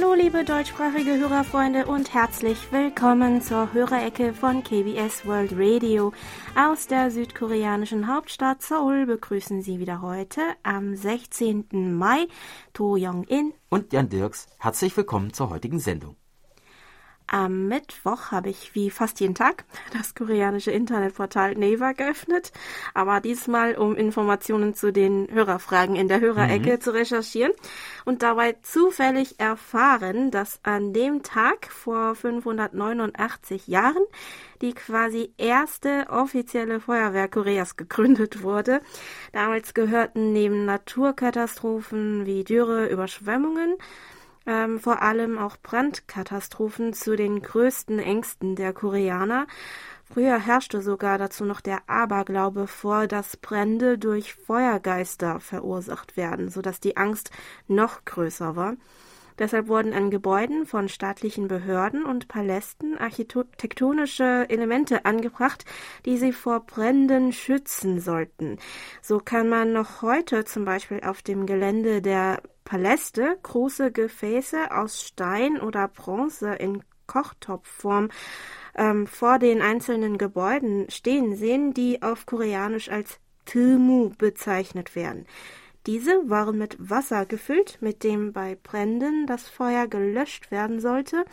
Hallo liebe deutschsprachige Hörerfreunde und herzlich willkommen zur Hörerecke von KBS World Radio. Aus der südkoreanischen Hauptstadt Seoul begrüßen Sie wieder heute am 16. Mai To Young-in und Jan Dirks. Herzlich willkommen zur heutigen Sendung. Am Mittwoch habe ich wie fast jeden Tag das koreanische Internetportal Naver geöffnet, aber diesmal um Informationen zu den Hörerfragen in der Hörerecke mhm. zu recherchieren und dabei zufällig erfahren, dass an dem Tag vor 589 Jahren die quasi erste offizielle Feuerwehr Koreas gegründet wurde. Damals gehörten neben Naturkatastrophen wie Dürre, Überschwemmungen ähm, vor allem auch Brandkatastrophen zu den größten Ängsten der Koreaner. Früher herrschte sogar dazu noch der Aberglaube vor, dass Brände durch Feuergeister verursacht werden, so dass die Angst noch größer war. Deshalb wurden an Gebäuden von staatlichen Behörden und Palästen architektonische Elemente angebracht, die sie vor Bränden schützen sollten. So kann man noch heute zum Beispiel auf dem Gelände der Paläste große Gefäße aus Stein oder Bronze in Kochtopfform ähm, vor den einzelnen Gebäuden stehen sehen, die auf Koreanisch als Tmu bezeichnet werden. Diese waren mit Wasser gefüllt, mit dem bei Bränden das Feuer gelöscht werden sollte,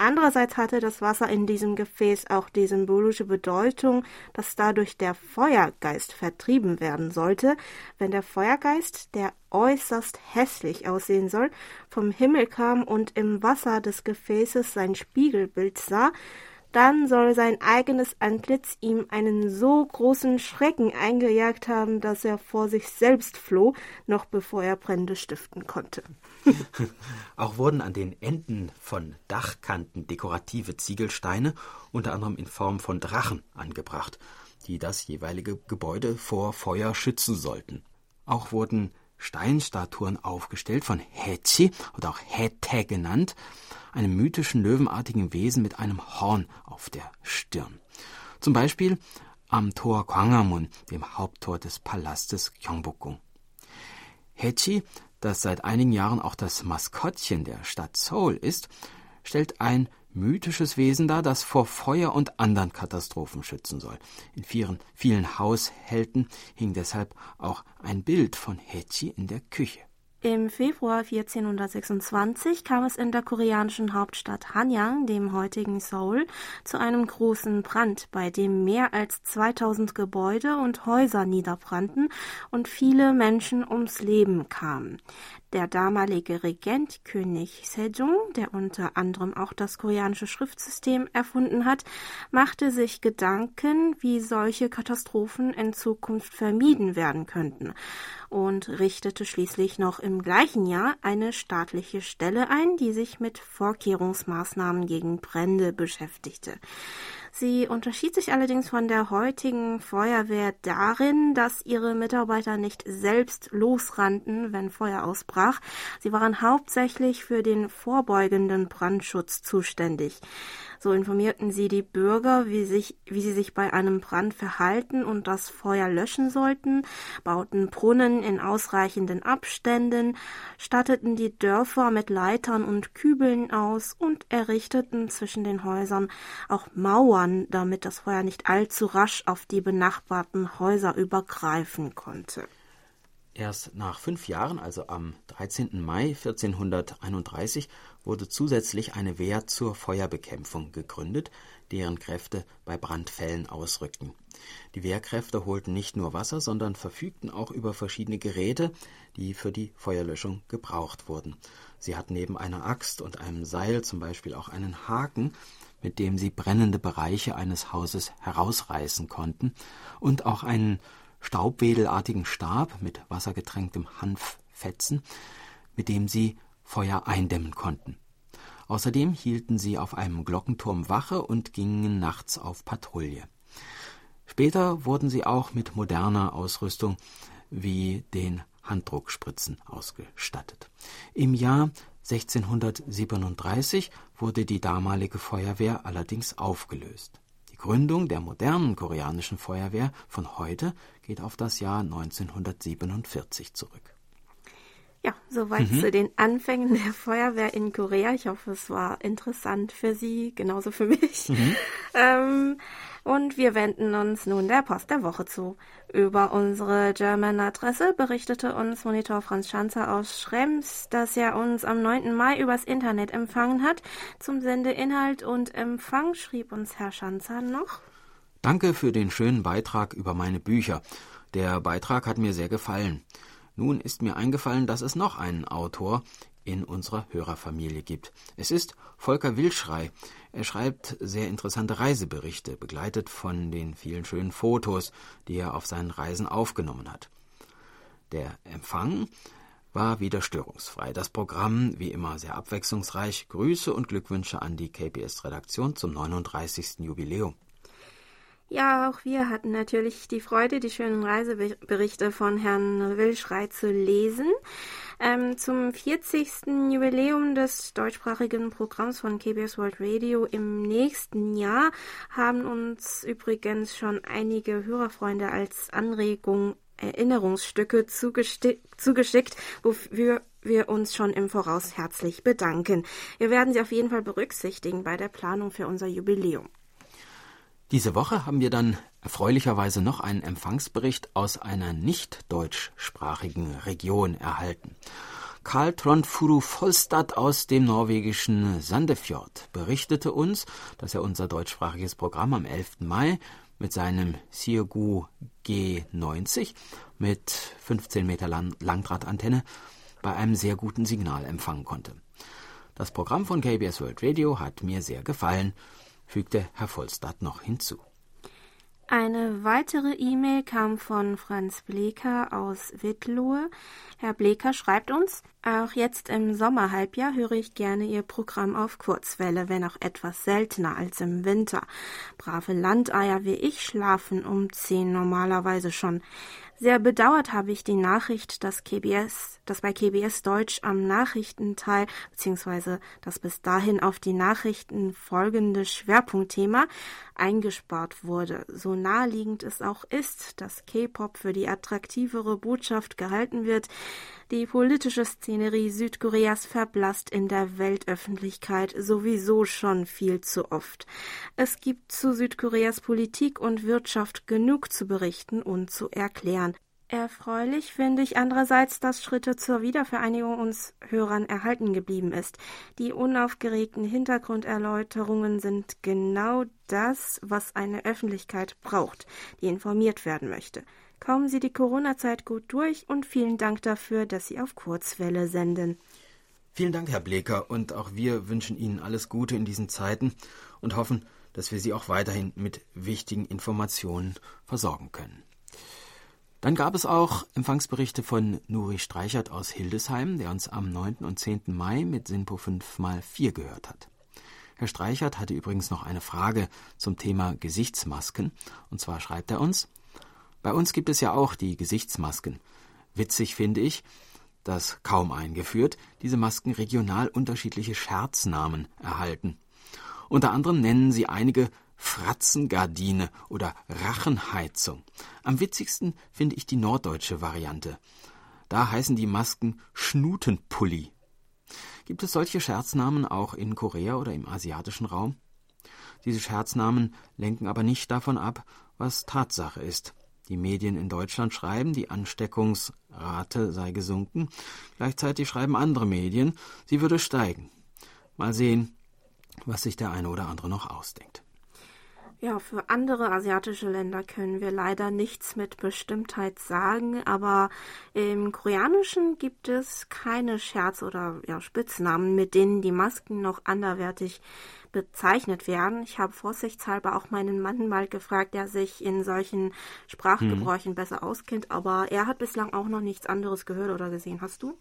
Andererseits hatte das Wasser in diesem Gefäß auch die symbolische Bedeutung, dass dadurch der Feuergeist vertrieben werden sollte. Wenn der Feuergeist, der äußerst hässlich aussehen soll, vom Himmel kam und im Wasser des Gefäßes sein Spiegelbild sah, dann soll sein eigenes Antlitz ihm einen so großen Schrecken eingejagt haben, dass er vor sich selbst floh, noch bevor er Brände stiften konnte. Auch wurden an den Enden von Dachkanten dekorative Ziegelsteine, unter anderem in Form von Drachen, angebracht, die das jeweilige Gebäude vor Feuer schützen sollten. Auch wurden Steinstatuen aufgestellt von Hetzi oder auch Hete genannt, einem mythischen löwenartigen Wesen mit einem Horn auf der Stirn. Zum Beispiel am Tor Gwangamun, dem Haupttor des Palastes Gyeongbokgung. Hechi, das seit einigen Jahren auch das Maskottchen der Stadt Seoul ist, stellt ein mythisches Wesen dar, das vor Feuer und anderen Katastrophen schützen soll. In vielen, vielen Haushalten hing deshalb auch ein Bild von Hechi in der Küche. Im Februar 1426 kam es in der koreanischen Hauptstadt Hanyang, dem heutigen Seoul, zu einem großen Brand, bei dem mehr als 2000 Gebäude und Häuser niederbrannten und viele Menschen ums Leben kamen. Der damalige Regent König Sejong, der unter anderem auch das koreanische Schriftsystem erfunden hat, machte sich Gedanken, wie solche Katastrophen in Zukunft vermieden werden könnten und richtete schließlich noch im gleichen Jahr eine staatliche Stelle ein, die sich mit Vorkehrungsmaßnahmen gegen Brände beschäftigte. Sie unterschied sich allerdings von der heutigen Feuerwehr darin, dass ihre Mitarbeiter nicht selbst losrannten, wenn Feuer ausbrach. Sie waren hauptsächlich für den vorbeugenden Brandschutz zuständig. So informierten sie die Bürger, wie, sich, wie sie sich bei einem Brand verhalten und das Feuer löschen sollten, bauten Brunnen in ausreichenden Abständen, statteten die Dörfer mit Leitern und Kübeln aus und errichteten zwischen den Häusern auch Mauern, damit das Feuer nicht allzu rasch auf die benachbarten Häuser übergreifen konnte. Erst nach fünf Jahren, also am 13. Mai 1431, wurde zusätzlich eine Wehr zur Feuerbekämpfung gegründet, deren Kräfte bei Brandfällen ausrückten. Die Wehrkräfte holten nicht nur Wasser, sondern verfügten auch über verschiedene Geräte, die für die Feuerlöschung gebraucht wurden. Sie hatten neben einer Axt und einem Seil zum Beispiel auch einen Haken, mit dem sie brennende Bereiche eines Hauses herausreißen konnten, und auch einen staubwedelartigen Stab mit wassergetränktem Hanffetzen, mit dem sie Feuer eindämmen konnten. Außerdem hielten sie auf einem Glockenturm Wache und gingen nachts auf Patrouille. Später wurden sie auch mit moderner Ausrüstung wie den Handdruckspritzen ausgestattet. Im Jahr 1637 wurde die damalige Feuerwehr allerdings aufgelöst. Die Gründung der modernen koreanischen Feuerwehr von heute geht auf das Jahr 1947 zurück. Ja, soweit mhm. zu den Anfängen der Feuerwehr in Korea. Ich hoffe, es war interessant für Sie, genauso für mich. Mhm. Ähm, und wir wenden uns nun der Post der Woche zu. Über unsere German-Adresse berichtete uns Monitor Franz Schanzer aus Schrems, dass er uns am 9. Mai übers Internet empfangen hat. Zum Sendeinhalt und Empfang schrieb uns Herr Schanzer noch. Danke für den schönen Beitrag über meine Bücher. Der Beitrag hat mir sehr gefallen. Nun ist mir eingefallen, dass es noch einen Autor in unserer Hörerfamilie gibt. Es ist Volker Wilschrei. Er schreibt sehr interessante Reiseberichte, begleitet von den vielen schönen Fotos, die er auf seinen Reisen aufgenommen hat. Der Empfang war wieder störungsfrei. Das Programm, wie immer, sehr abwechslungsreich. Grüße und Glückwünsche an die KBS-Redaktion zum 39. Jubiläum. Ja, auch wir hatten natürlich die Freude, die schönen Reiseberichte von Herrn Wilschrei zu lesen. Ähm, zum 40. Jubiläum des deutschsprachigen Programms von KBS World Radio im nächsten Jahr haben uns übrigens schon einige Hörerfreunde als Anregung Erinnerungsstücke zugeschickt, wofür wir uns schon im Voraus herzlich bedanken. Wir werden sie auf jeden Fall berücksichtigen bei der Planung für unser Jubiläum. Diese Woche haben wir dann erfreulicherweise noch einen Empfangsbericht aus einer nicht deutschsprachigen Region erhalten. Karl Trondfuru Volstad aus dem norwegischen Sandefjord berichtete uns, dass er unser deutschsprachiges Programm am 11. Mai mit seinem Sirgu G90 mit 15 Meter Langdrahtantenne bei einem sehr guten Signal empfangen konnte. Das Programm von KBS World Radio hat mir sehr gefallen fügte Herr Vollstadt noch hinzu. Eine weitere E-Mail kam von Franz Bleker aus Wittlohe. Herr Bleker schreibt uns, auch jetzt im Sommerhalbjahr höre ich gerne Ihr Programm auf Kurzwelle, wenn auch etwas seltener als im Winter. Brave Landeier wie ich schlafen um zehn normalerweise schon. Sehr bedauert habe ich die Nachricht, dass KBS, dass bei KBS Deutsch am Nachrichtenteil bzw. das bis dahin auf die Nachrichten folgende Schwerpunktthema eingespart wurde. So naheliegend es auch ist, dass K-Pop für die attraktivere Botschaft gehalten wird, die politische Szenerie Südkoreas verblasst in der Weltöffentlichkeit sowieso schon viel zu oft. Es gibt zu Südkoreas Politik und Wirtschaft genug zu berichten und zu erklären. Erfreulich finde ich andererseits, dass Schritte zur Wiedervereinigung uns Hörern erhalten geblieben ist. Die unaufgeregten Hintergrunderläuterungen sind genau das, was eine Öffentlichkeit braucht, die informiert werden möchte. Kommen Sie die Corona-Zeit gut durch und vielen Dank dafür, dass Sie auf Kurzwelle senden. Vielen Dank, Herr Bleker, und auch wir wünschen Ihnen alles Gute in diesen Zeiten und hoffen, dass wir Sie auch weiterhin mit wichtigen Informationen versorgen können. Dann gab es auch Empfangsberichte von Nuri Streichert aus Hildesheim, der uns am 9. und 10. Mai mit Sinpo 5x4 gehört hat. Herr Streichert hatte übrigens noch eine Frage zum Thema Gesichtsmasken, und zwar schreibt er uns, bei uns gibt es ja auch die Gesichtsmasken. Witzig finde ich, dass kaum eingeführt diese Masken regional unterschiedliche Scherznamen erhalten. Unter anderem nennen sie einige Fratzengardine oder Rachenheizung. Am witzigsten finde ich die norddeutsche Variante. Da heißen die Masken Schnutenpulli. Gibt es solche Scherznamen auch in Korea oder im asiatischen Raum? Diese Scherznamen lenken aber nicht davon ab, was Tatsache ist. Die Medien in Deutschland schreiben, die Ansteckungsrate sei gesunken. Gleichzeitig schreiben andere Medien, sie würde steigen. Mal sehen, was sich der eine oder andere noch ausdenkt. Ja, für andere asiatische Länder können wir leider nichts mit Bestimmtheit sagen, aber im Koreanischen gibt es keine Scherz- oder ja, Spitznamen, mit denen die Masken noch anderwertig bezeichnet werden. Ich habe vorsichtshalber auch meinen Mann mal gefragt, der sich in solchen Sprachgebräuchen hm. besser auskennt, aber er hat bislang auch noch nichts anderes gehört oder gesehen. Hast du?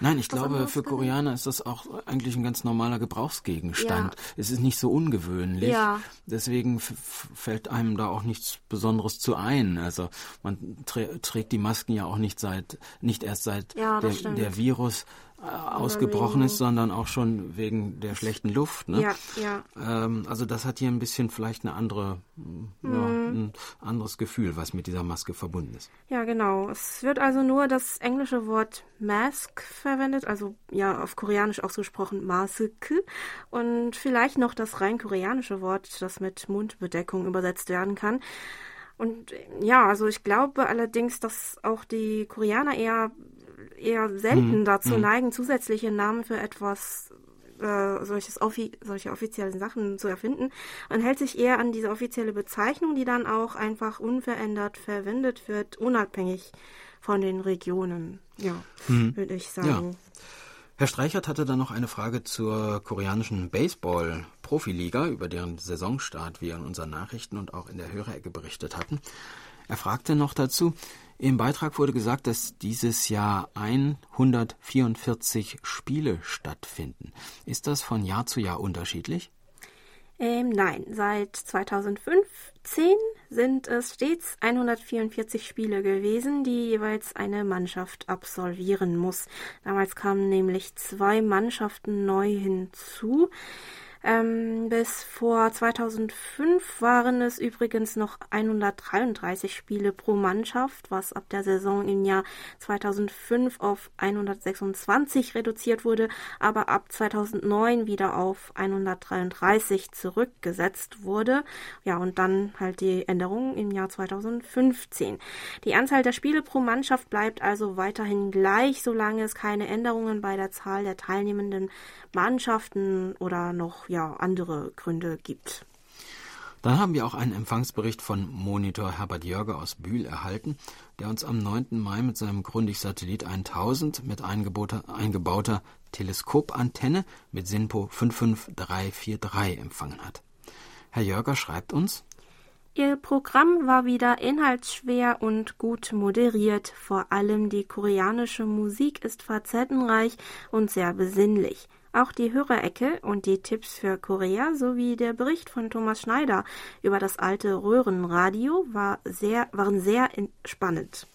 Nein, ich glaube, für Koreaner ist das auch eigentlich ein ganz normaler Gebrauchsgegenstand. Ja. Es ist nicht so ungewöhnlich. Ja. Deswegen fällt einem da auch nichts Besonderes zu ein. Also man trägt die Masken ja auch nicht seit, nicht erst seit ja, der, der Virus ausgebrochen ist, sondern auch schon wegen der schlechten Luft. Ne? Ja, ja. Ähm, also das hat hier ein bisschen vielleicht eine andere, mhm. ja, ein anderes Gefühl, was mit dieser Maske verbunden ist. Ja, genau. Es wird also nur das englische Wort Mask verwendet, also ja auf Koreanisch ausgesprochen Maske und vielleicht noch das rein koreanische Wort, das mit Mundbedeckung übersetzt werden kann. Und ja, also ich glaube allerdings, dass auch die Koreaner eher eher selten hm, dazu hm. neigen, zusätzliche Namen für etwas äh, solches offi solche offiziellen Sachen zu erfinden. Man hält sich eher an diese offizielle Bezeichnung, die dann auch einfach unverändert verwendet wird, unabhängig von den Regionen. Ja, hm. würde ich sagen. Ja. Herr Streichert hatte dann noch eine Frage zur koreanischen Baseball-Profiliga, über deren Saisonstart wir in unseren Nachrichten und auch in der Hörerecke berichtet hatten. Er fragte noch dazu, im Beitrag wurde gesagt, dass dieses Jahr 144 Spiele stattfinden. Ist das von Jahr zu Jahr unterschiedlich? Ähm, nein, seit 2015 sind es stets 144 Spiele gewesen, die jeweils eine Mannschaft absolvieren muss. Damals kamen nämlich zwei Mannschaften neu hinzu. Ähm, bis vor 2005 waren es übrigens noch 133 Spiele pro Mannschaft, was ab der Saison im Jahr 2005 auf 126 reduziert wurde, aber ab 2009 wieder auf 133 zurückgesetzt wurde. Ja, und dann halt die Änderung im Jahr 2015. Die Anzahl der Spiele pro Mannschaft bleibt also weiterhin gleich, solange es keine Änderungen bei der Zahl der teilnehmenden Mannschaften oder noch ja andere Gründe gibt. Dann haben wir auch einen Empfangsbericht von Monitor Herbert Jörge aus Bühl erhalten, der uns am 9. Mai mit seinem Grundig-Satellit 1000 mit eingebauter Teleskopantenne mit SINPO 55343 empfangen hat. Herr Jörger schreibt uns, Ihr Programm war wieder inhaltsschwer und gut moderiert. Vor allem die koreanische Musik ist facettenreich und sehr besinnlich. Auch die Hörerecke und die Tipps für Korea sowie der Bericht von Thomas Schneider über das alte Röhrenradio war sehr, waren sehr spannend.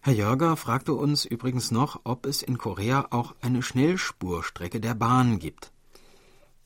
Herr Jörger fragte uns übrigens noch, ob es in Korea auch eine Schnellspurstrecke der Bahn gibt.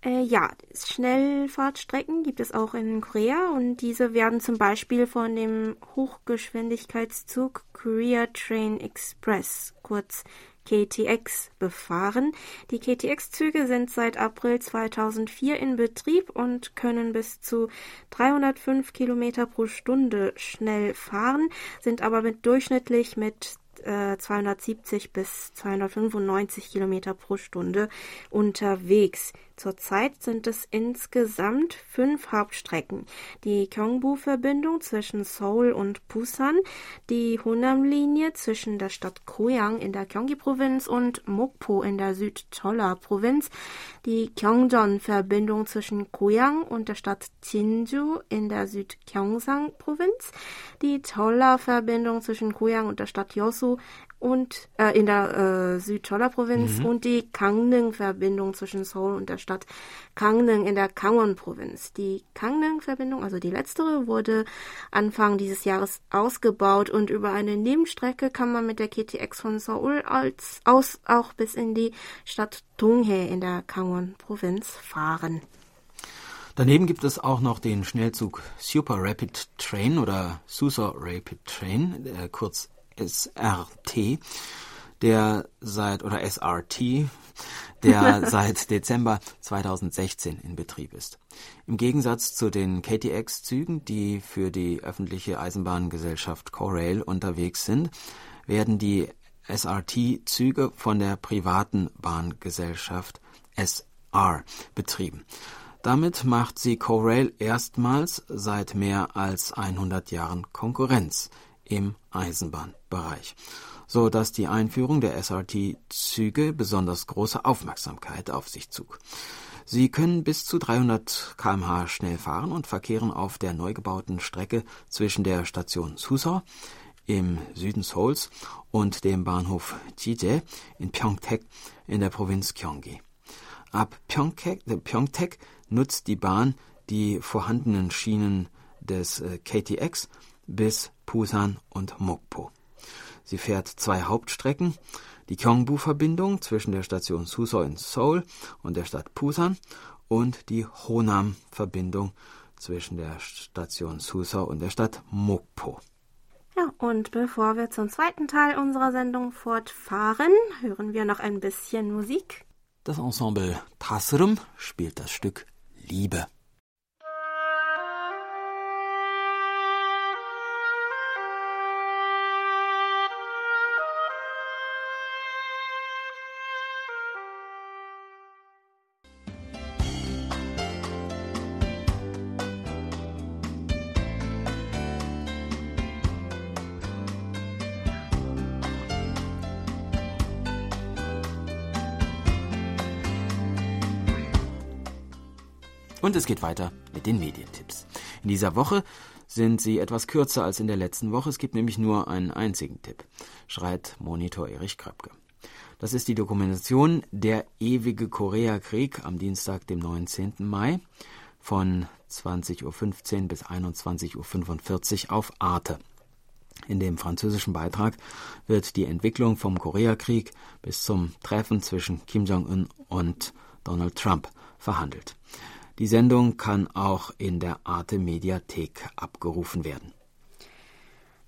Äh, ja, Schnellfahrtstrecken gibt es auch in Korea und diese werden zum Beispiel von dem Hochgeschwindigkeitszug Korea Train Express, kurz KTX befahren. Die KTX-Züge sind seit April 2004 in Betrieb und können bis zu 305 Kilometer pro Stunde schnell fahren, sind aber mit durchschnittlich mit 270 äh, bis 295 Kilometer pro Stunde unterwegs. Zurzeit sind es insgesamt fünf Hauptstrecken. Die Gyeongbu-Verbindung zwischen Seoul und Busan, die Honam-Linie zwischen der Stadt Goyang in der Gyeonggi-Provinz und Mokpo in der Südcholla-Provinz, die Gyeongjeon-Verbindung zwischen Goyang und der Stadt Jinju in der Südgyeongsang-Provinz, die Cholla-Verbindung zwischen Goyang und der Stadt Yosu und äh, in der äh, Südcholla-Provinz mhm. und die Gangneung-Verbindung zwischen Seoul und der Stadt Gangneung in der Gangwon-Provinz. Die Gangneung-Verbindung, also die letztere, wurde Anfang dieses Jahres ausgebaut und über eine Nebenstrecke kann man mit der KTX von Seoul als, aus auch bis in die Stadt Donghae in der Gangwon-Provinz fahren. Daneben gibt es auch noch den Schnellzug Super Rapid Train oder Susor Rapid Train, äh, kurz SRT, der seit oder SRT, der seit Dezember 2016 in Betrieb ist. Im Gegensatz zu den KTX-Zügen, die für die öffentliche Eisenbahngesellschaft Corail unterwegs sind, werden die SRT-Züge von der privaten Bahngesellschaft SR betrieben. Damit macht sie Corail erstmals seit mehr als 100 Jahren Konkurrenz im Eisenbahnbereich, so dass die Einführung der SRT-Züge besonders große Aufmerksamkeit auf sich zog. Sie können bis zu 300 km/h schnell fahren und verkehren auf der neu gebauten Strecke zwischen der Station Suso im Süden Seouls und dem Bahnhof Jije in Pyeongtaek in der Provinz Gyeonggi. Ab Pyeongtaek, äh, nutzt die Bahn die vorhandenen Schienen des äh, KTX bis Busan und Mokpo. Sie fährt zwei Hauptstrecken, die Gyeongbu-Verbindung zwischen der Station Suso in Seoul und der Stadt Busan und die Honam-Verbindung zwischen der Station Suso und der Stadt Mokpo. Ja, und bevor wir zum zweiten Teil unserer Sendung fortfahren, hören wir noch ein bisschen Musik. Das Ensemble Tasrum spielt das Stück Liebe. Und es geht weiter mit den Medientipps. In dieser Woche sind sie etwas kürzer als in der letzten Woche. Es gibt nämlich nur einen einzigen Tipp, schreit Monitor Erich Kröpke. Das ist die Dokumentation Der ewige Koreakrieg am Dienstag, dem 19. Mai von 20.15 Uhr bis 21.45 Uhr auf Arte. In dem französischen Beitrag wird die Entwicklung vom Koreakrieg bis zum Treffen zwischen Kim Jong-un und Donald Trump verhandelt. Die Sendung kann auch in der Arte Mediathek abgerufen werden.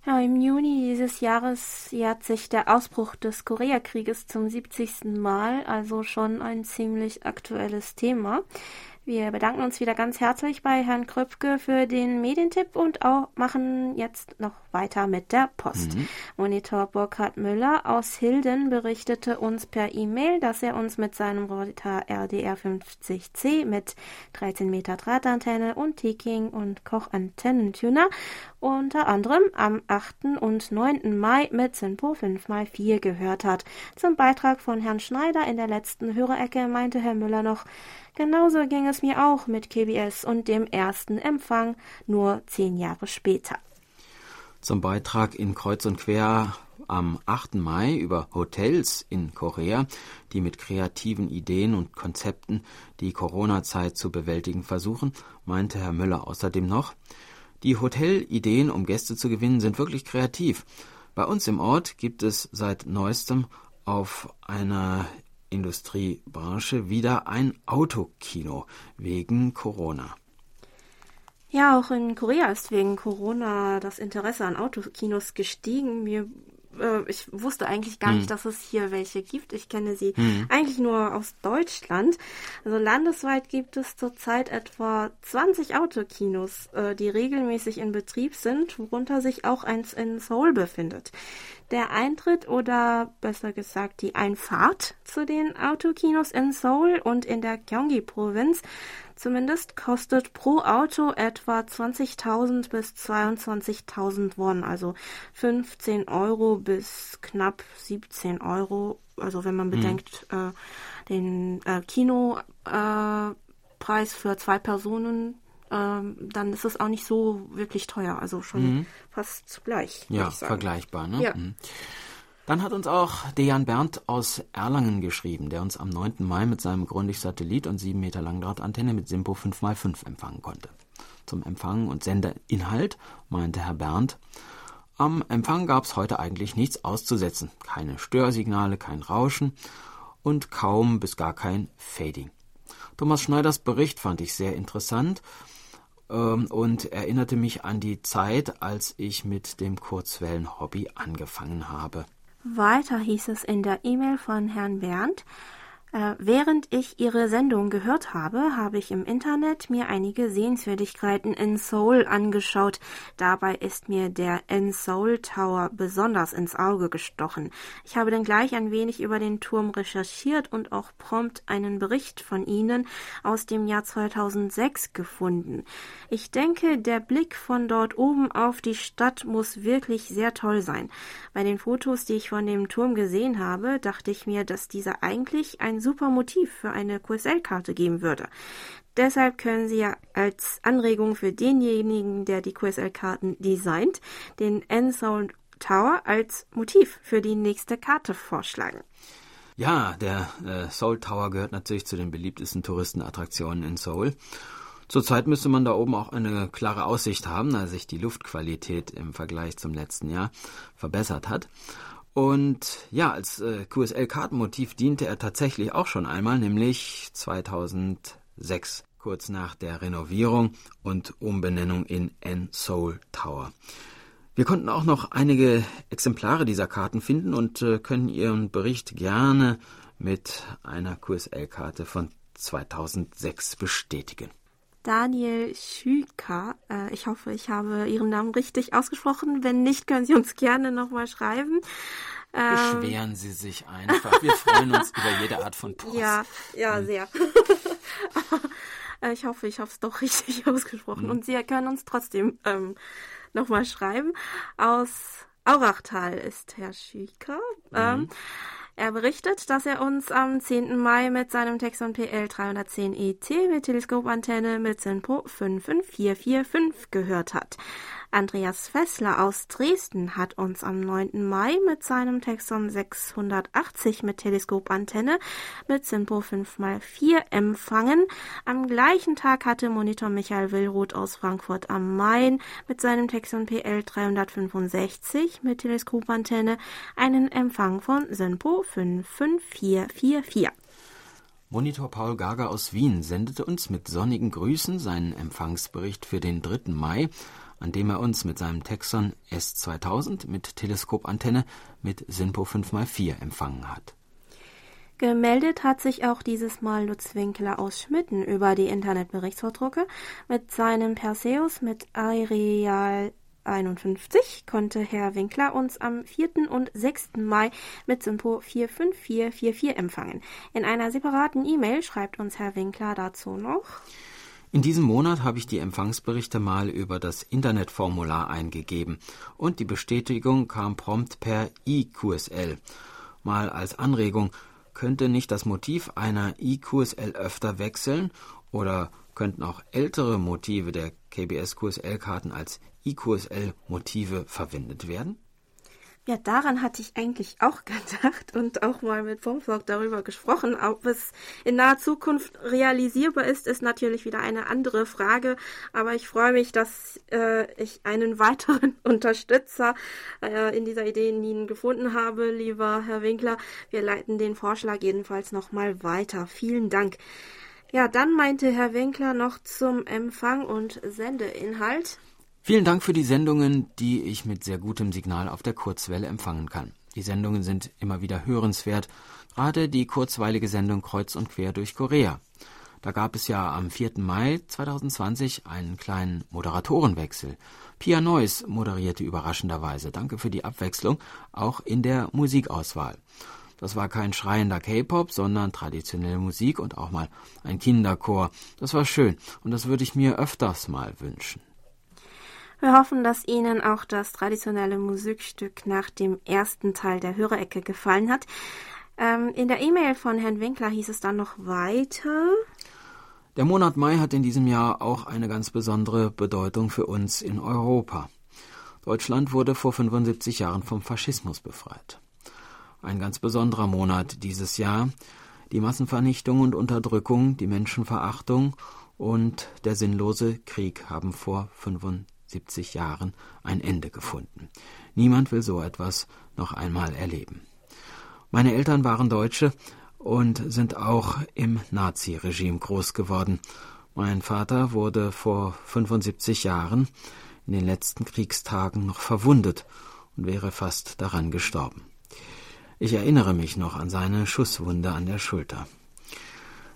Ja, Im Juni dieses Jahres jährt sich der Ausbruch des Koreakrieges zum 70. Mal, also schon ein ziemlich aktuelles Thema. Wir bedanken uns wieder ganz herzlich bei Herrn Kröpke für den Medientipp und auch machen jetzt noch weiter mit der Post. Mhm. Monitor Burkhard Müller aus Hilden berichtete uns per E-Mail, dass er uns mit seinem Roboter RDR 50C mit 13 Meter Drahtantenne und Teking und Koch-Antennentuner unter anderem am 8. und 9. Mai mit Simpo 5x4 gehört hat. Zum Beitrag von Herrn Schneider in der letzten Hörerecke meinte Herr Müller noch, Genauso ging es mir auch mit KBS und dem ersten Empfang nur zehn Jahre später. Zum Beitrag in Kreuz und Quer am 8. Mai über Hotels in Korea, die mit kreativen Ideen und Konzepten die Corona-Zeit zu bewältigen versuchen, meinte Herr Müller außerdem noch, die Hotelideen, um Gäste zu gewinnen, sind wirklich kreativ. Bei uns im Ort gibt es seit neuestem auf einer Industriebranche wieder ein Autokino wegen Corona. Ja, auch in Korea ist wegen Corona das Interesse an Autokinos gestiegen. Mir äh, ich wusste eigentlich gar hm. nicht, dass es hier welche gibt. Ich kenne sie hm. eigentlich nur aus Deutschland. Also landesweit gibt es zurzeit etwa 20 Autokinos, äh, die regelmäßig in Betrieb sind, worunter sich auch eins in Seoul befindet. Der Eintritt oder besser gesagt die Einfahrt zu den Autokinos in Seoul und in der Gyeonggi-Provinz zumindest kostet pro Auto etwa 20.000 bis 22.000 Won, also 15 Euro bis knapp 17 Euro. Also wenn man mhm. bedenkt, äh, den äh, Kinopreis äh, für zwei Personen, ähm, dann ist es auch nicht so wirklich teuer. Also schon mhm. fast gleich. Ja, vergleichbar. Ne? Ja. Mhm. Dann hat uns auch Dejan Berndt aus Erlangen geschrieben, der uns am 9. Mai mit seinem Grundig-Satellit und 7 Meter Langdrahtantenne mit Simpo 5x5 empfangen konnte. Zum Empfang und Senderinhalt meinte Herr Berndt, am Empfang gab es heute eigentlich nichts auszusetzen. Keine Störsignale, kein Rauschen und kaum bis gar kein Fading. Thomas Schneiders Bericht fand ich sehr interessant und erinnerte mich an die Zeit, als ich mit dem Kurzwellen-Hobby angefangen habe. Weiter hieß es in der E-Mail von Herrn Berndt, äh, während ich Ihre Sendung gehört habe, habe ich im Internet mir einige Sehenswürdigkeiten in Seoul angeschaut. Dabei ist mir der In Seoul Tower besonders ins Auge gestochen. Ich habe dann gleich ein wenig über den Turm recherchiert und auch prompt einen Bericht von Ihnen aus dem Jahr 2006 gefunden. Ich denke, der Blick von dort oben auf die Stadt muss wirklich sehr toll sein. Bei den Fotos, die ich von dem Turm gesehen habe, dachte ich mir, dass dieser eigentlich ein super Motiv für eine QSL-Karte geben würde. Deshalb können Sie ja als Anregung für denjenigen, der die QSL-Karten designt, den Ensound Tower als Motiv für die nächste Karte vorschlagen. Ja, der äh, Seoul Tower gehört natürlich zu den beliebtesten Touristenattraktionen in Seoul. Zurzeit müsste man da oben auch eine klare Aussicht haben, da sich die Luftqualität im Vergleich zum letzten Jahr verbessert hat. Und ja, als äh, QSL-Kartenmotiv diente er tatsächlich auch schon einmal, nämlich 2006, kurz nach der Renovierung und Umbenennung in N-Soul Tower. Wir konnten auch noch einige Exemplare dieser Karten finden und äh, können Ihren Bericht gerne mit einer QSL-Karte von 2006 bestätigen. Daniel Schüka. Äh, ich hoffe, ich habe Ihren Namen richtig ausgesprochen. Wenn nicht, können Sie uns gerne nochmal schreiben. Ähm, Beschweren Sie sich einfach. Wir freuen uns über jede Art von Post. Ja, ja, hm. sehr. ich hoffe, ich habe es doch richtig ausgesprochen. Hm. Und Sie können uns trotzdem ähm, nochmal schreiben. Aus Aurachtal ist Herr Schüka. Mhm. Ähm, er berichtet, dass er uns am 10. Mai mit seinem Texon PL 310 ET mit Teleskopantenne mit SINPO 55445 gehört hat. Andreas Fessler aus Dresden hat uns am 9. Mai mit seinem Texon 680 mit Teleskopantenne mit SINPO 5x4 empfangen. Am gleichen Tag hatte Monitor Michael Willroth aus Frankfurt am Main mit seinem Texon PL 365 mit Teleskopantenne einen Empfang von SINPO 55444. Monitor Paul Gager aus Wien sendete uns mit sonnigen Grüßen seinen Empfangsbericht für den 3. Mai an dem er uns mit seinem Texon S2000 mit Teleskopantenne mit SINPO 5x4 empfangen hat. Gemeldet hat sich auch dieses Mal Lutz Winkler aus Schmitten über die Internetberichtsvordrucke. Mit seinem Perseus mit Areal 51 konnte Herr Winkler uns am 4. und 6. Mai mit Sympo 45444 empfangen. In einer separaten E-Mail schreibt uns Herr Winkler dazu noch. In diesem Monat habe ich die Empfangsberichte mal über das Internetformular eingegeben und die Bestätigung kam prompt per IQSL. Mal als Anregung, könnte nicht das Motiv einer IQSL öfter wechseln oder könnten auch ältere Motive der KBS QSL-Karten als IQSL-Motive verwendet werden? Ja, daran hatte ich eigentlich auch gedacht und auch mal mit Pomflog darüber gesprochen. Ob es in naher Zukunft realisierbar ist, ist natürlich wieder eine andere Frage. Aber ich freue mich, dass äh, ich einen weiteren Unterstützer äh, in dieser Idee in Ihnen gefunden habe, lieber Herr Winkler. Wir leiten den Vorschlag jedenfalls nochmal weiter. Vielen Dank. Ja, dann meinte Herr Winkler noch zum Empfang und Sendeinhalt. Vielen Dank für die Sendungen, die ich mit sehr gutem Signal auf der Kurzwelle empfangen kann. Die Sendungen sind immer wieder hörenswert, gerade die kurzweilige Sendung Kreuz und Quer durch Korea. Da gab es ja am 4. Mai 2020 einen kleinen Moderatorenwechsel. Pia Neuss moderierte überraschenderweise, danke für die Abwechslung, auch in der Musikauswahl. Das war kein schreiender K-Pop, sondern traditionelle Musik und auch mal ein Kinderchor. Das war schön und das würde ich mir öfters mal wünschen. Wir hoffen, dass Ihnen auch das traditionelle Musikstück nach dem ersten Teil der Hörerecke gefallen hat. Ähm, in der E-Mail von Herrn Winkler hieß es dann noch weiter. Der Monat Mai hat in diesem Jahr auch eine ganz besondere Bedeutung für uns in Europa. Deutschland wurde vor 75 Jahren vom Faschismus befreit. Ein ganz besonderer Monat dieses Jahr. Die Massenvernichtung und Unterdrückung, die Menschenverachtung und der sinnlose Krieg haben vor 75 70 Jahren ein Ende gefunden. Niemand will so etwas noch einmal erleben. Meine Eltern waren Deutsche und sind auch im Naziregime groß geworden. Mein Vater wurde vor 75 Jahren in den letzten Kriegstagen noch verwundet und wäre fast daran gestorben. Ich erinnere mich noch an seine Schusswunde an der Schulter.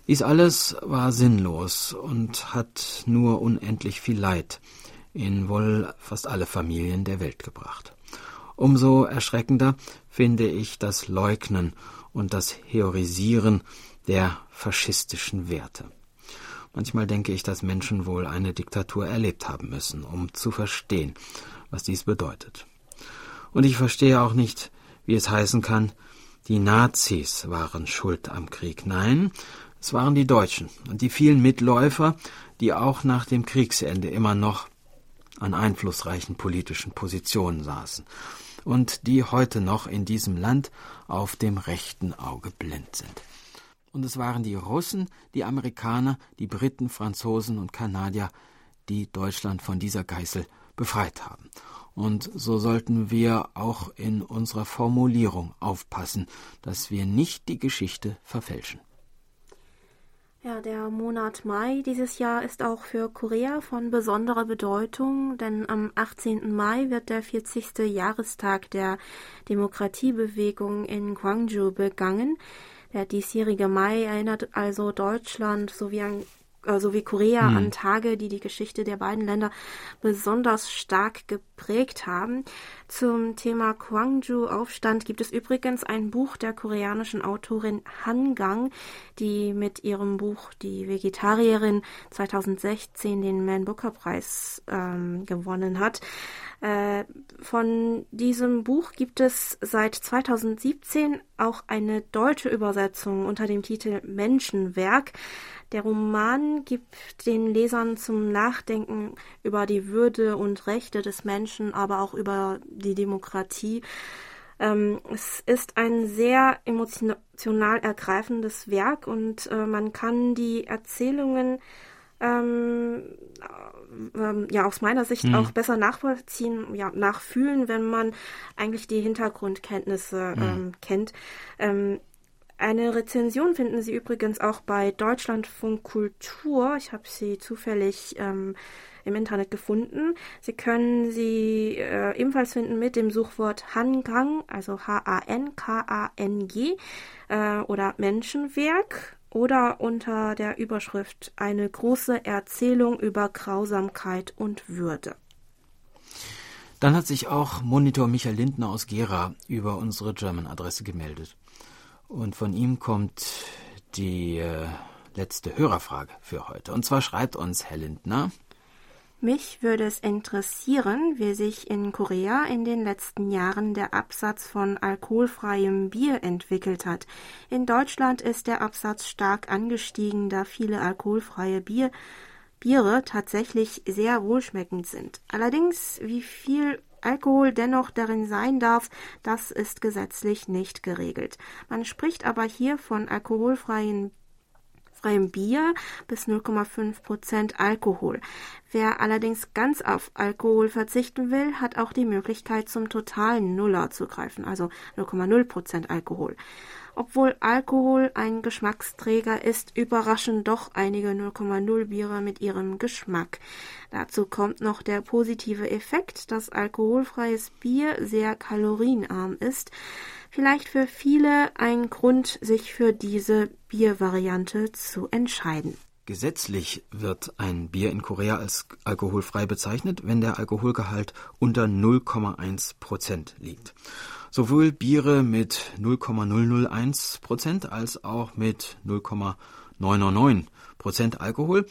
Dies alles war sinnlos und hat nur unendlich viel Leid in wohl fast alle Familien der Welt gebracht. Umso erschreckender finde ich das Leugnen und das Heorisieren der faschistischen Werte. Manchmal denke ich, dass Menschen wohl eine Diktatur erlebt haben müssen, um zu verstehen, was dies bedeutet. Und ich verstehe auch nicht, wie es heißen kann, die Nazis waren schuld am Krieg. Nein, es waren die Deutschen und die vielen Mitläufer, die auch nach dem Kriegsende immer noch an einflussreichen politischen Positionen saßen und die heute noch in diesem Land auf dem rechten Auge blind sind. Und es waren die Russen, die Amerikaner, die Briten, Franzosen und Kanadier, die Deutschland von dieser Geißel befreit haben. Und so sollten wir auch in unserer Formulierung aufpassen, dass wir nicht die Geschichte verfälschen. Ja, der Monat Mai dieses Jahr ist auch für Korea von besonderer Bedeutung, denn am 18. Mai wird der 40. Jahrestag der Demokratiebewegung in Gwangju begangen. Der diesjährige Mai erinnert also Deutschland sowie an äh, sowie Korea hm. an Tage, die die Geschichte der beiden Länder besonders stark geprägt haben. Zum Thema Gwangju-Aufstand gibt es übrigens ein Buch der koreanischen Autorin Han Gang, die mit ihrem Buch Die Vegetarierin 2016 den Man Booker Preis ähm, gewonnen hat. Äh, von diesem Buch gibt es seit 2017 auch eine deutsche Übersetzung unter dem Titel Menschenwerk. Der Roman gibt den Lesern zum Nachdenken über die Würde und Rechte des Menschen, aber auch über die Demokratie. Ähm, es ist ein sehr emotional ergreifendes Werk und äh, man kann die Erzählungen ähm, ähm, ja aus meiner Sicht hm. auch besser nachvollziehen, ja nachfühlen, wenn man eigentlich die Hintergrundkenntnisse hm. ähm, kennt. Ähm, eine Rezension finden Sie übrigens auch bei Deutschlandfunk Kultur. Ich habe sie zufällig ähm, im Internet gefunden. Sie können sie äh, ebenfalls finden mit dem Suchwort Hangang, also H-A-N-K-A-N-G äh, oder Menschenwerk oder unter der Überschrift eine große Erzählung über Grausamkeit und Würde. Dann hat sich auch Monitor Michael Lindner aus Gera über unsere German-Adresse gemeldet. Und von ihm kommt die äh, letzte Hörerfrage für heute. Und zwar schreibt uns Herr Lindner. Mich würde es interessieren, wie sich in Korea in den letzten Jahren der Absatz von alkoholfreiem Bier entwickelt hat. In Deutschland ist der Absatz stark angestiegen, da viele alkoholfreie Bier Biere tatsächlich sehr wohlschmeckend sind. Allerdings, wie viel Alkohol dennoch darin sein darf, das ist gesetzlich nicht geregelt. Man spricht aber hier von alkoholfreien freiem Bier bis 0,5 Prozent Alkohol. Wer allerdings ganz auf Alkohol verzichten will, hat auch die Möglichkeit zum totalen Nuller zu greifen, also 0,0 Prozent Alkohol. Obwohl Alkohol ein Geschmacksträger ist, überraschen doch einige 0,0 Biere mit ihrem Geschmack. Dazu kommt noch der positive Effekt, dass alkoholfreies Bier sehr kalorienarm ist. Vielleicht für viele ein Grund, sich für diese Biervariante zu entscheiden. Gesetzlich wird ein Bier in Korea als alkoholfrei bezeichnet, wenn der Alkoholgehalt unter 0,1 Prozent liegt. Sowohl Biere mit 0,001 Prozent als auch mit 0,999 Prozent Alkohol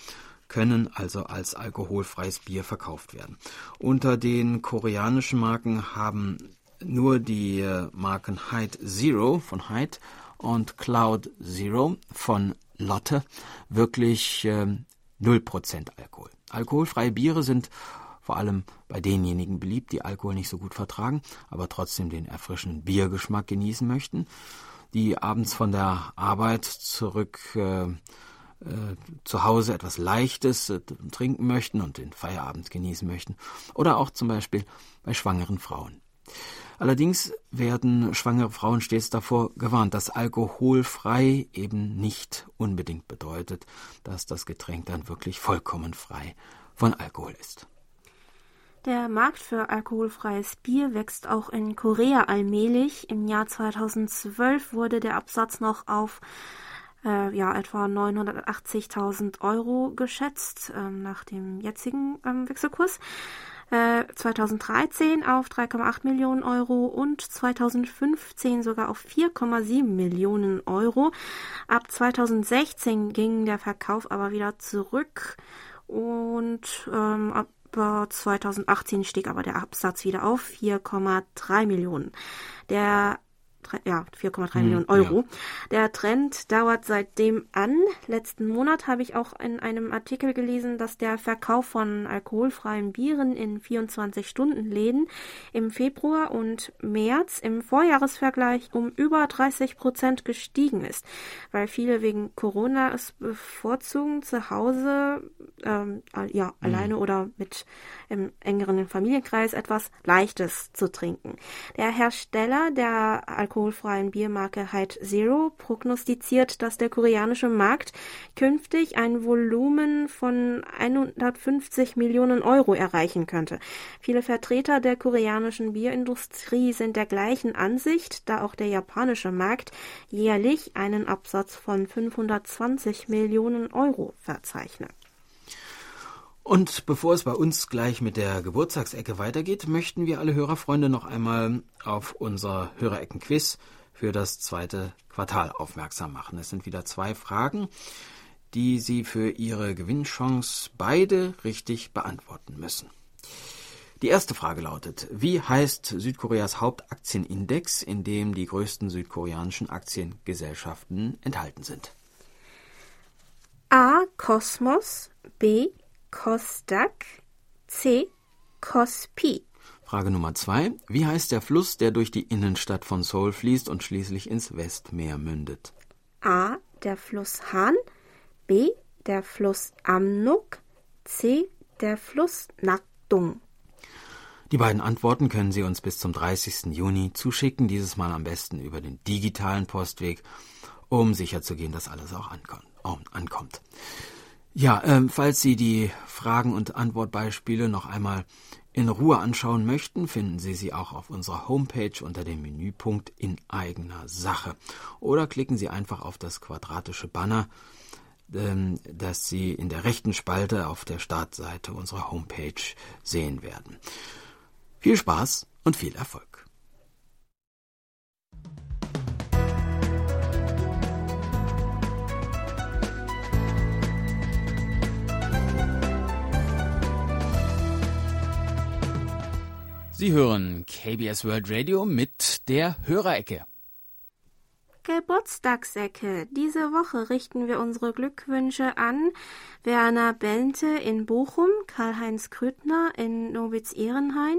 können also als alkoholfreies Bier verkauft werden. Unter den koreanischen Marken haben nur die äh, Marken Hyde Zero von Hyde und Cloud Zero von Lotte wirklich äh, 0% Alkohol. Alkoholfreie Biere sind vor allem bei denjenigen beliebt, die Alkohol nicht so gut vertragen, aber trotzdem den erfrischenden Biergeschmack genießen möchten, die abends von der Arbeit zurück äh, äh, zu Hause etwas Leichtes äh, trinken möchten und den Feierabend genießen möchten, oder auch zum Beispiel bei schwangeren Frauen. Allerdings werden schwangere Frauen stets davor gewarnt, dass alkoholfrei eben nicht unbedingt bedeutet, dass das Getränk dann wirklich vollkommen frei von Alkohol ist. Der Markt für alkoholfreies Bier wächst auch in Korea allmählich. Im Jahr 2012 wurde der Absatz noch auf äh, ja, etwa 980.000 Euro geschätzt, äh, nach dem jetzigen ähm, Wechselkurs. Äh, 2013 auf 3,8 Millionen Euro und 2015 sogar auf 4,7 Millionen Euro. Ab 2016 ging der Verkauf aber wieder zurück und ähm, ab 2018 stieg aber der Absatz wieder auf 4,3 Millionen. Der ja, 4,3 hm, Millionen Euro. Ja. Der Trend dauert seitdem an. Letzten Monat habe ich auch in einem Artikel gelesen, dass der Verkauf von alkoholfreien Bieren in 24-Stunden-Läden im Februar und März im Vorjahresvergleich um über 30 Prozent gestiegen ist, weil viele wegen Corona es bevorzugen, zu Hause ähm, ja, mhm. alleine oder mit im engeren Familienkreis etwas Leichtes zu trinken. Der Hersteller der alkoholfreien Biermarke Hyde Zero prognostiziert, dass der koreanische Markt künftig ein Volumen von 150 Millionen Euro erreichen könnte. Viele Vertreter der koreanischen Bierindustrie sind der gleichen Ansicht, da auch der japanische Markt jährlich einen Absatz von 520 Millionen Euro verzeichnet. Und bevor es bei uns gleich mit der Geburtstagsecke weitergeht, möchten wir alle Hörerfreunde noch einmal auf unser Hörerecken-Quiz für das zweite Quartal aufmerksam machen. Es sind wieder zwei Fragen, die Sie für Ihre Gewinnchance beide richtig beantworten müssen. Die erste Frage lautet, wie heißt Südkoreas Hauptaktienindex, in dem die größten südkoreanischen Aktiengesellschaften enthalten sind? A. Kosmos, B. Kostak, C. Kospi. Frage Nummer zwei. Wie heißt der Fluss, der durch die Innenstadt von Seoul fließt und schließlich ins Westmeer mündet? A. Der Fluss Han. B. Der Fluss Amnuk. C. Der Fluss Nakdong. Die beiden Antworten können Sie uns bis zum 30. Juni zuschicken, dieses Mal am besten über den digitalen Postweg, um sicherzugehen, dass alles auch ankommt. Ja, ähm, falls Sie die Fragen- und Antwortbeispiele noch einmal in Ruhe anschauen möchten, finden Sie sie auch auf unserer Homepage unter dem Menüpunkt in eigener Sache. Oder klicken Sie einfach auf das quadratische Banner, ähm, das Sie in der rechten Spalte auf der Startseite unserer Homepage sehen werden. Viel Spaß und viel Erfolg! Sie hören KBS World Radio mit der Hörerecke. Geburtstagsecke. Diese Woche richten wir unsere Glückwünsche an Werner Bente in Bochum, Karl-Heinz Krüttner in Nowitz-Ehrenhain,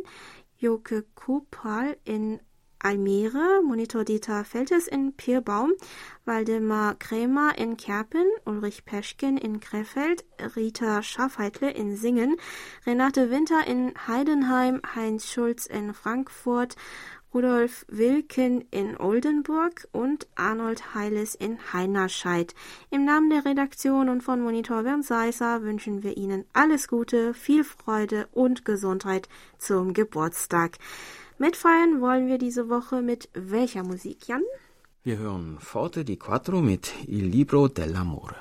Joke Kupal in Almere, Monitor Dieter Feltes in Pierbaum, Waldemar Krämer in Kerpen, Ulrich Peschken in Krefeld, Rita Schaffheitle in Singen, Renate Winter in Heidenheim, Heinz Schulz in Frankfurt, Rudolf Wilken in Oldenburg und Arnold Heiles in Heinerscheid. Im Namen der Redaktion und von Monitor Bernd Seisser wünschen wir Ihnen alles Gute, viel Freude und Gesundheit zum Geburtstag. Mitfeiern wollen wir diese Woche mit welcher Musik, Jan? Wir hören Forte di Quattro mit Il Libro dell'Amore.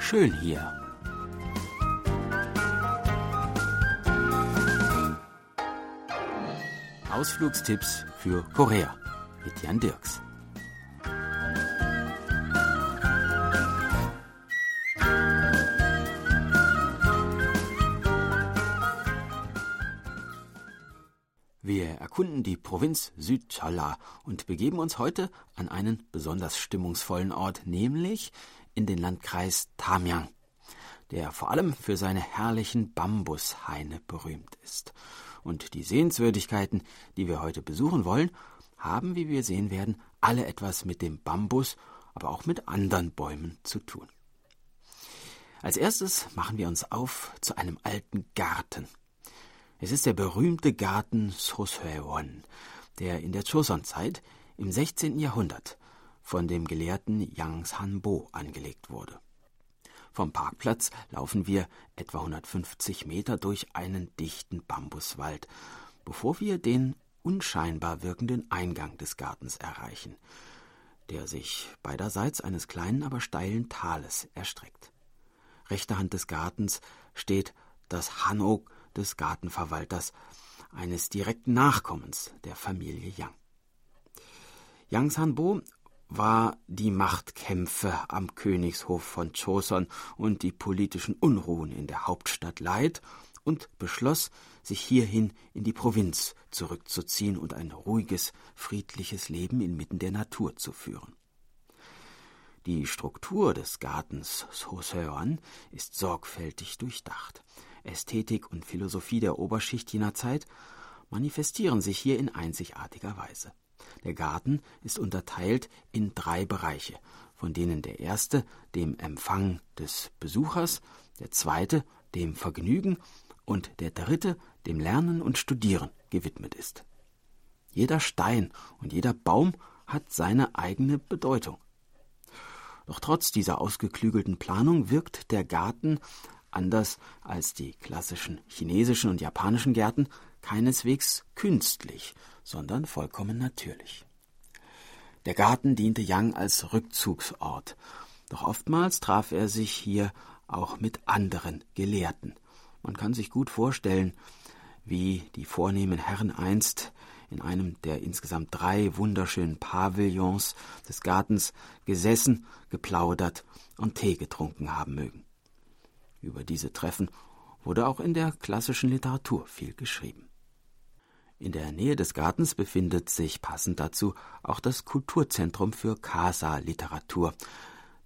Schön hier. Ausflugstipps für Korea mit Jan Dirks. Wir erkunden die Provinz Südchala und begeben uns heute an einen besonders stimmungsvollen Ort, nämlich in den Landkreis Tamyang, der vor allem für seine herrlichen Bambushaine berühmt ist. Und die Sehenswürdigkeiten, die wir heute besuchen wollen, haben, wie wir sehen werden, alle etwas mit dem Bambus, aber auch mit anderen Bäumen zu tun. Als erstes machen wir uns auf zu einem alten Garten. Es ist der berühmte Garten Soseon, der in der Joseon-Zeit im 16. Jahrhundert von dem Gelehrten Yang Sanbo angelegt wurde. Vom Parkplatz laufen wir etwa 150 Meter durch einen dichten Bambuswald, bevor wir den unscheinbar wirkenden Eingang des Gartens erreichen, der sich beiderseits eines kleinen, aber steilen Tales erstreckt. Rechter Hand des Gartens steht das Hanok des Gartenverwalters, eines direkten Nachkommens der Familie Yang. Yang Sanbo war die Machtkämpfe am Königshof von Choson und die politischen Unruhen in der Hauptstadt leid und beschloss, sich hierhin in die Provinz zurückzuziehen und ein ruhiges, friedliches Leben inmitten der Natur zu führen. Die Struktur des Gartens Soseon ist sorgfältig durchdacht. Ästhetik und Philosophie der Oberschicht jener Zeit manifestieren sich hier in einzigartiger Weise. Der Garten ist unterteilt in drei Bereiche, von denen der erste dem Empfang des Besuchers, der zweite dem Vergnügen und der dritte dem Lernen und Studieren gewidmet ist. Jeder Stein und jeder Baum hat seine eigene Bedeutung. Doch trotz dieser ausgeklügelten Planung wirkt der Garten, anders als die klassischen chinesischen und japanischen Gärten, keineswegs künstlich, sondern vollkommen natürlich. Der Garten diente Yang als Rückzugsort, doch oftmals traf er sich hier auch mit anderen Gelehrten. Man kann sich gut vorstellen, wie die vornehmen Herren einst in einem der insgesamt drei wunderschönen Pavillons des Gartens gesessen, geplaudert und Tee getrunken haben mögen. Über diese Treffen wurde auch in der klassischen Literatur viel geschrieben. In der Nähe des Gartens befindet sich passend dazu auch das Kulturzentrum für Casa-Literatur,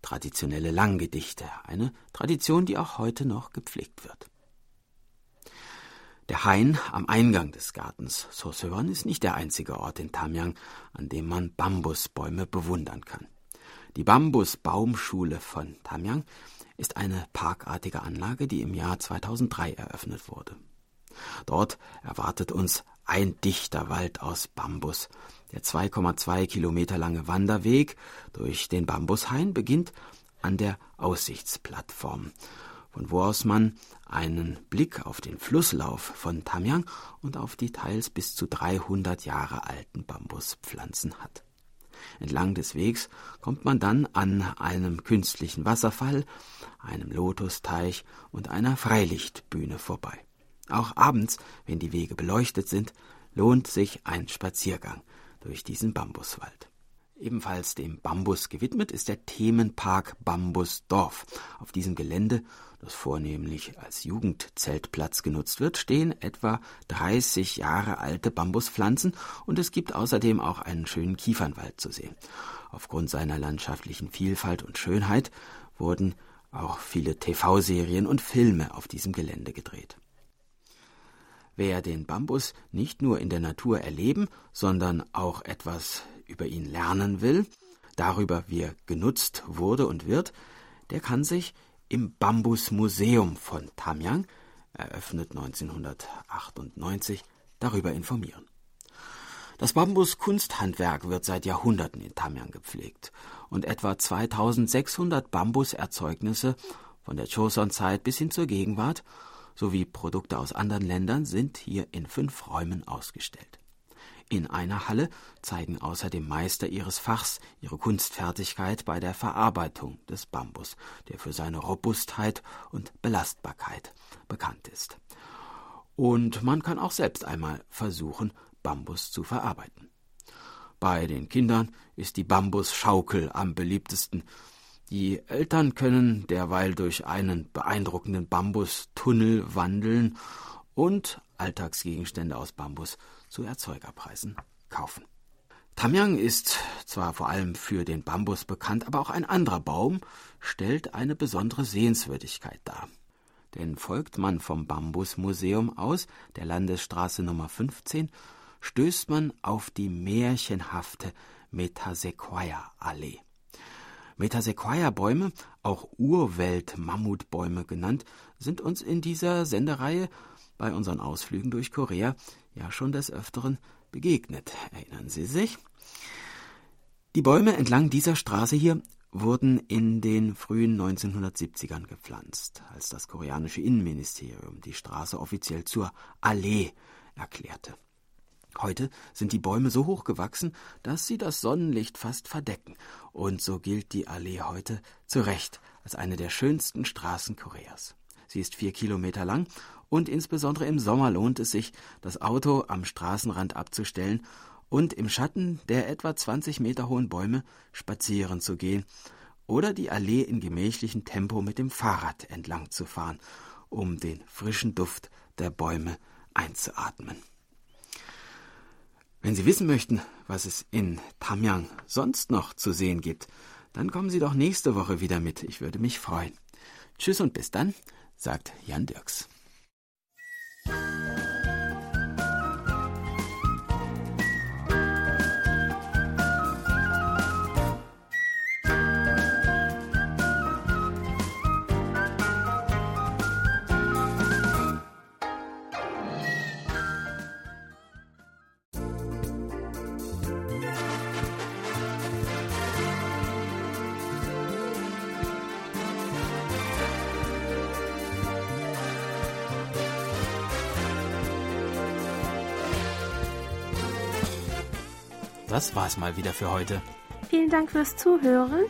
traditionelle Langgedichte, eine Tradition, die auch heute noch gepflegt wird. Der Hain am Eingang des Gartens Sosewan ist nicht der einzige Ort in Tamyang, an dem man Bambusbäume bewundern kann. Die Bambusbaumschule von Tamyang ist eine parkartige Anlage, die im Jahr 2003 eröffnet wurde. Dort erwartet uns ein dichter Wald aus Bambus. Der 2,2 Kilometer lange Wanderweg durch den Bambushain beginnt an der Aussichtsplattform, von wo aus man einen Blick auf den Flusslauf von Tamyang und auf die teils bis zu 300 Jahre alten Bambuspflanzen hat. Entlang des Wegs kommt man dann an einem künstlichen Wasserfall, einem Lotusteich und einer Freilichtbühne vorbei. Auch abends, wenn die Wege beleuchtet sind, lohnt sich ein Spaziergang durch diesen Bambuswald. Ebenfalls dem Bambus gewidmet ist der Themenpark Bambusdorf. Auf diesem Gelände, das vornehmlich als Jugendzeltplatz genutzt wird, stehen etwa 30 Jahre alte Bambuspflanzen und es gibt außerdem auch einen schönen Kiefernwald zu sehen. Aufgrund seiner landschaftlichen Vielfalt und Schönheit wurden auch viele TV-Serien und Filme auf diesem Gelände gedreht. Wer den Bambus nicht nur in der Natur erleben, sondern auch etwas über ihn lernen will, darüber, wie er genutzt wurde und wird, der kann sich im Bambusmuseum von Tamyang, eröffnet 1998, darüber informieren. Das Bambuskunsthandwerk wird seit Jahrhunderten in Tamyang gepflegt und etwa 2600 Bambuserzeugnisse von der Joseon-Zeit bis hin zur Gegenwart sowie Produkte aus anderen Ländern sind hier in fünf Räumen ausgestellt. In einer Halle zeigen außerdem Meister ihres Fachs ihre Kunstfertigkeit bei der Verarbeitung des Bambus, der für seine Robustheit und Belastbarkeit bekannt ist. Und man kann auch selbst einmal versuchen, Bambus zu verarbeiten. Bei den Kindern ist die Bambusschaukel am beliebtesten, die Eltern können derweil durch einen beeindruckenden Bambustunnel wandeln und Alltagsgegenstände aus Bambus zu Erzeugerpreisen kaufen. Tamyang ist zwar vor allem für den Bambus bekannt, aber auch ein anderer Baum stellt eine besondere Sehenswürdigkeit dar. Denn folgt man vom Bambusmuseum aus, der Landesstraße Nummer 15, stößt man auf die märchenhafte Metasequoia-Allee. Metasequoia-Bäume, auch Urwelt-Mammutbäume genannt, sind uns in dieser Sendereihe bei unseren Ausflügen durch Korea ja schon des Öfteren begegnet. Erinnern Sie sich? Die Bäume entlang dieser Straße hier wurden in den frühen 1970ern gepflanzt, als das koreanische Innenministerium die Straße offiziell zur Allee erklärte. Heute sind die Bäume so hoch gewachsen, dass sie das Sonnenlicht fast verdecken, und so gilt die Allee heute zu Recht als eine der schönsten Straßen Koreas. Sie ist vier Kilometer lang Und insbesondere im Sommer lohnt es sich, das Auto am Straßenrand abzustellen und im Schatten der etwa 20 Meter hohen Bäume spazieren zu gehen oder die Allee in gemächlichem Tempo mit dem Fahrrad entlang zu fahren, um den frischen Duft der Bäume einzuatmen. Wenn Sie wissen möchten, was es in Tamyang sonst noch zu sehen gibt, dann kommen Sie doch nächste Woche wieder mit. Ich würde mich freuen. Tschüss und bis dann, sagt Jan Dirks. Das war's mal wieder für heute. Vielen Dank fürs Zuhören.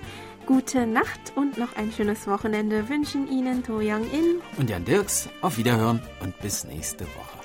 Gute Nacht und noch ein schönes Wochenende wünschen Ihnen To Young In und Jan Dirks. Auf Wiederhören und bis nächste Woche.